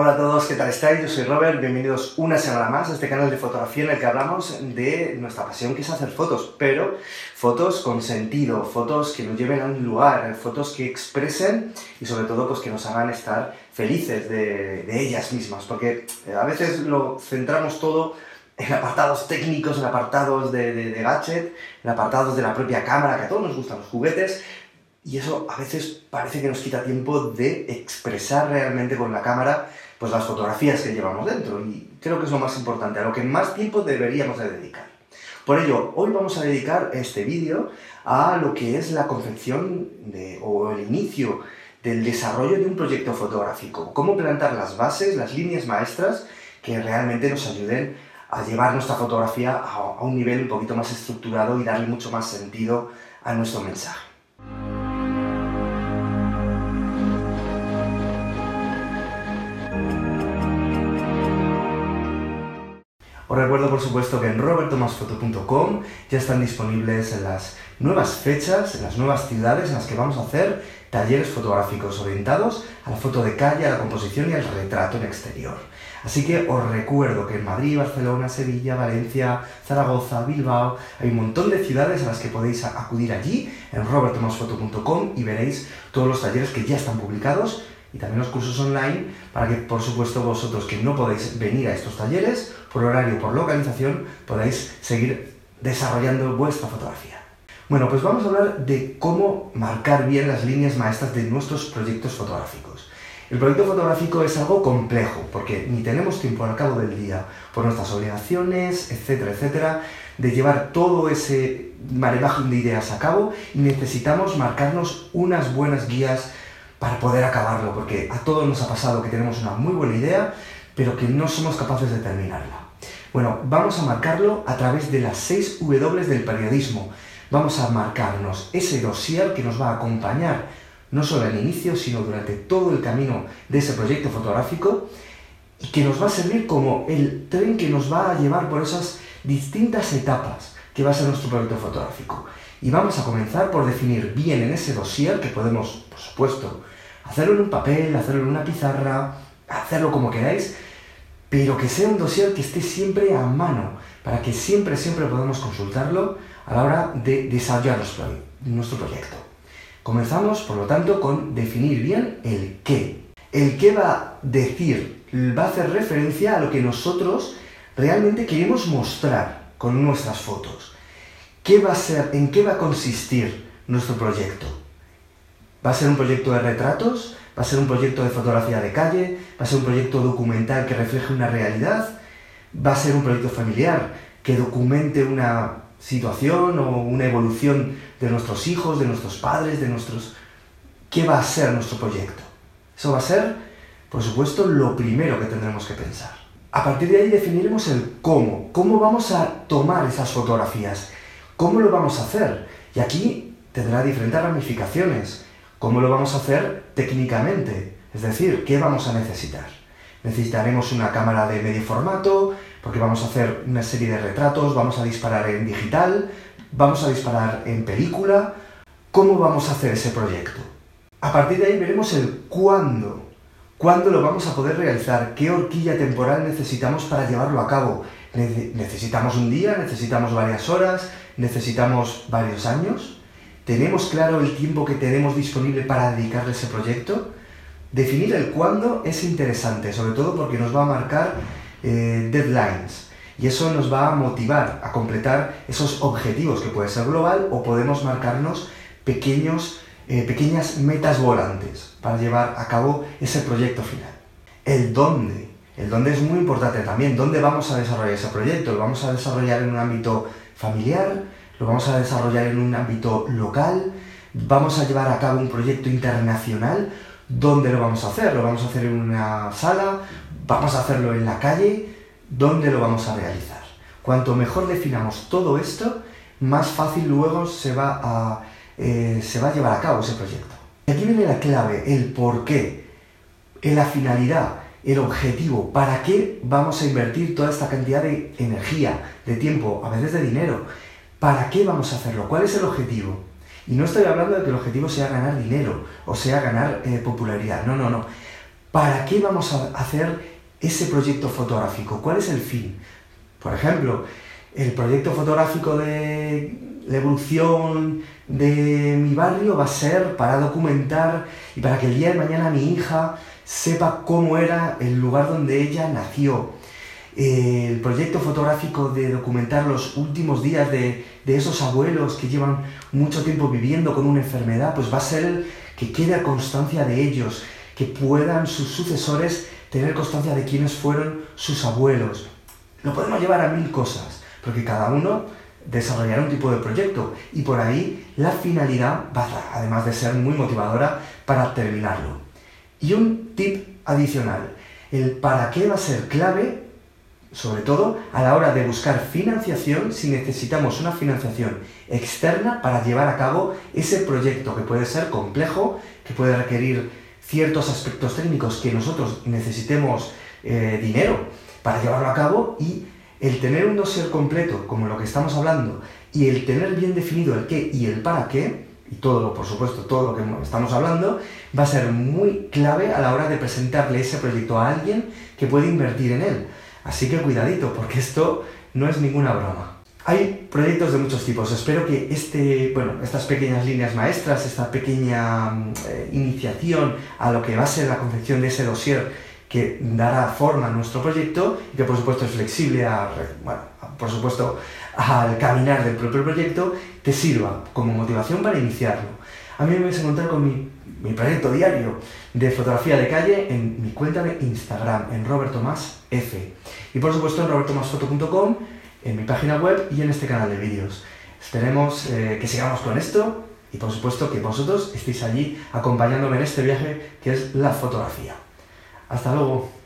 Hola a todos, ¿qué tal estáis? Yo soy Robert, bienvenidos una semana más a este canal de fotografía en el que hablamos de nuestra pasión que es hacer fotos, pero fotos con sentido, fotos que nos lleven a un lugar, fotos que expresen y sobre todo pues que nos hagan estar felices de, ellas mismas, porque eh, a veces lo centramos todo en apartados técnicos, en apartados de, de gadget, en apartados de la propia cámara, que a todos nos gustan los juguetes, y eso a veces parece que nos quita tiempo de expresar realmente con la cámara pues las fotografías que llevamos dentro y creo que es lo más importante, a lo que más tiempo deberíamos de dedicar. Por ello, hoy vamos a dedicar este vídeo a lo que es la confección o el inicio del desarrollo de un proyecto fotográfico, cómo plantar las bases, las líneas maestras que realmente nos ayuden a llevar nuestra fotografía a un nivel un poquito más estructurado y darle mucho más sentido a nuestro mensaje. Os recuerdo por supuesto que en robertomasfoto.com ya están disponibles las nuevas fechas, en las nuevas ciudades en las que vamos a hacer talleres fotográficos orientados a la foto de calle, a la composición y al retrato en exterior. Así que os recuerdo que en Madrid, Barcelona, Sevilla, Valencia, Zaragoza, Bilbao, hay un montón de ciudades a las que podéis acudir allí en robertomasfoto.com y veréis todos los talleres que ya están publicados y también los cursos online para que, por supuesto, vosotros que no podéis venir a estos talleres, por horario, por localización, podáis seguir desarrollando vuestra fotografía. Bueno, pues vamos a hablar de cómo marcar bien las líneas maestras de nuestros proyectos fotográficos. El proyecto fotográfico es algo complejo, porque ni tenemos tiempo al cabo del día, por nuestras obligaciones, etcétera, etcétera, de llevar todo ese marebaje de ideas a cabo y necesitamos marcarnos unas buenas guías para poder acabarlo, porque a todos nos ha pasado que tenemos una muy buena idea, pero que no somos capaces de terminarla. Bueno, vamos a marcarlo a través de las 6 W del periodismo. Vamos a marcarnos ese dossier que nos va a acompañar no solo al inicio, sino durante todo el camino de ese proyecto fotográfico y que nos va a servir como el tren que nos va a llevar por esas distintas etapas que va a ser nuestro proyecto fotográfico. Y vamos a comenzar por definir bien en ese dossier, que podemos, por supuesto, hacerlo en un papel, hacerlo en una pizarra, hacerlo como queráis, pero que sea un dossier que esté siempre a mano, para que siempre, siempre podamos consultarlo a la hora de desarrollar nuestro proyecto. Comenzamos, por lo tanto, con definir bien el qué. El qué va a decir, va a hacer referencia a lo que nosotros realmente queremos mostrar con nuestras fotos. ¿Qué va a ser, en qué va a consistir nuestro proyecto? ¿Va a ser un proyecto de retratos? ¿Va a ser un proyecto de fotografía de calle? ¿Va a ser un proyecto documental que refleje una realidad? ¿Va a ser un proyecto familiar que documente una situación o una evolución de nuestros hijos, de nuestros padres, de nuestros... ¿Qué va a ser nuestro proyecto? Eso va a ser, por supuesto, lo primero que tendremos que pensar. A partir de ahí definiremos el cómo, cómo vamos a tomar esas fotografías, cómo lo vamos a hacer. Y aquí tendrá diferentes ramificaciones. ¿Cómo lo vamos a hacer técnicamente? Es decir, ¿qué vamos a necesitar? Necesitaremos una cámara de medio formato, porque vamos a hacer una serie de retratos, vamos a disparar en digital, vamos a disparar en película. ¿Cómo vamos a hacer ese proyecto? A partir de ahí veremos el cuándo. ¿Cuándo lo vamos a poder realizar? ¿Qué horquilla temporal necesitamos para llevarlo a cabo? ¿Necesitamos un día? ¿Necesitamos varias horas? ¿Necesitamos varios años? ¿Tenemos claro el tiempo que tenemos disponible para dedicarle a ese proyecto? Definir el cuándo es interesante, sobre todo porque nos va a marcar eh, deadlines y eso nos va a motivar a completar esos objetivos que puede ser global o podemos marcarnos pequeños, eh, pequeñas metas volantes para llevar a cabo ese proyecto final. El dónde. El dónde es muy importante también. ¿Dónde vamos a desarrollar ese proyecto? ¿Lo vamos a desarrollar en un ámbito familiar? lo vamos a desarrollar en un ámbito local, vamos a llevar a cabo un proyecto internacional, ¿dónde lo vamos a hacer? ¿Lo vamos a hacer en una sala? ¿Vamos a hacerlo en la calle? ¿Dónde lo vamos a realizar? Cuanto mejor definamos todo esto, más fácil luego se va a, eh, se va a llevar a cabo ese proyecto. Y aquí viene la clave, el por qué, la finalidad, el objetivo, para qué vamos a invertir toda esta cantidad de energía, de tiempo, a veces de dinero. ¿Para qué vamos a hacerlo? ¿Cuál es el objetivo? Y no estoy hablando de que el objetivo sea ganar dinero o sea ganar eh, popularidad. No, no, no. ¿para qué vamos a hacer ese proyecto fotográfico? ¿Cuál es el fin? Por ejemplo, el proyecto fotográfico de la evolución de mi barrio va a ser para documentar y para que el día de mañana mi hija sepa cómo era el lugar donde ella nació. El proyecto fotográfico de documentar los últimos días de, esos abuelos que llevan mucho tiempo viviendo con una enfermedad, pues va a ser el que quede constancia de ellos, que puedan sus sucesores tener constancia de quiénes fueron sus abuelos. Lo podemos llevar a mil cosas, porque cada uno desarrollará un tipo de proyecto y por ahí la finalidad va, además de ser muy motivadora, para terminarlo. Y un tip adicional, el para qué va a ser clave, sobre todo a la hora de buscar financiación, si necesitamos una financiación externa para llevar a cabo ese proyecto que puede ser complejo, que puede requerir ciertos aspectos técnicos que nosotros necesitemos eh, dinero para llevarlo a cabo y el tener un dossier completo, como lo que estamos hablando, y el tener bien definido el qué y el para qué, y todo, por supuesto, todo lo que estamos hablando, va a ser muy clave a la hora de presentarle ese proyecto a alguien que puede invertir en él. Así que cuidadito, porque esto no es ninguna broma. Hay proyectos de muchos tipos. Espero que este, bueno, estas pequeñas líneas maestras, esta pequeña eh, iniciación a lo que va a ser la confección de ese dossier que dará forma a nuestro proyecto y que por supuesto es flexible a, bueno, por supuesto al caminar del propio proyecto, te sirva como motivación para iniciarlo. A mí me vais a encontrar con mi, mi proyecto diario de fotografía de calle en mi cuenta de Instagram, en Roberto Más F. Y por supuesto en robertomasfoto.com, en mi página web y en este canal de vídeos. Esperemos eh, que sigamos con esto y por supuesto que vosotros estéis allí acompañándome en este viaje que es la fotografía. Hasta luego.